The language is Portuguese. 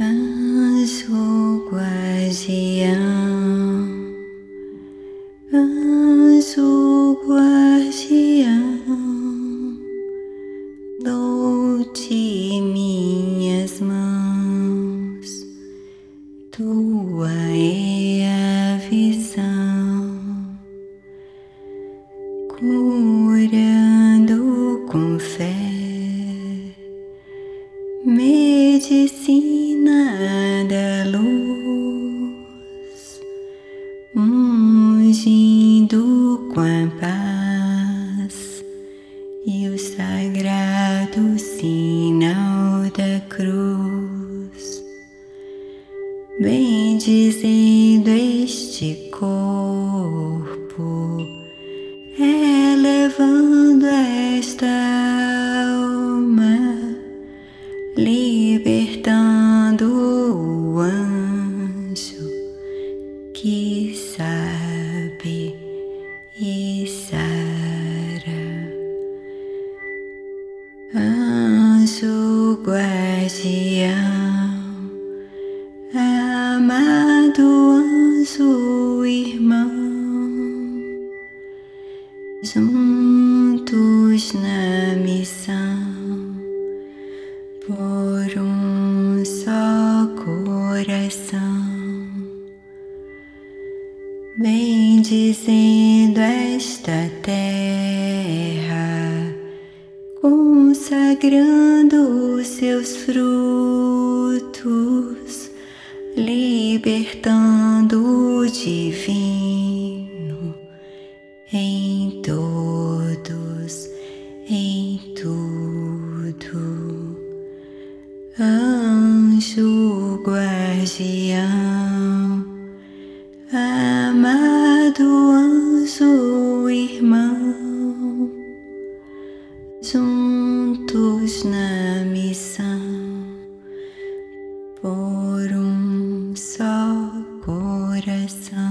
anjo guardião, anjo guardião, dou-te minhas mãos, tua é a visão, curando com fé medicina ungindo com a paz. E o sagrado sinal da cruz, bendizendo este corpo, elevando esta libertando o anjo que sabe e sara. Anjo guardião, amado anjo irmão, juntos na missão por um só coração, bendizendo esta terra, consagrando seus frutos, libertando o divino em todos, em tudo. Anjo guardião, amado anjo irmão, juntos na missão por um só coração.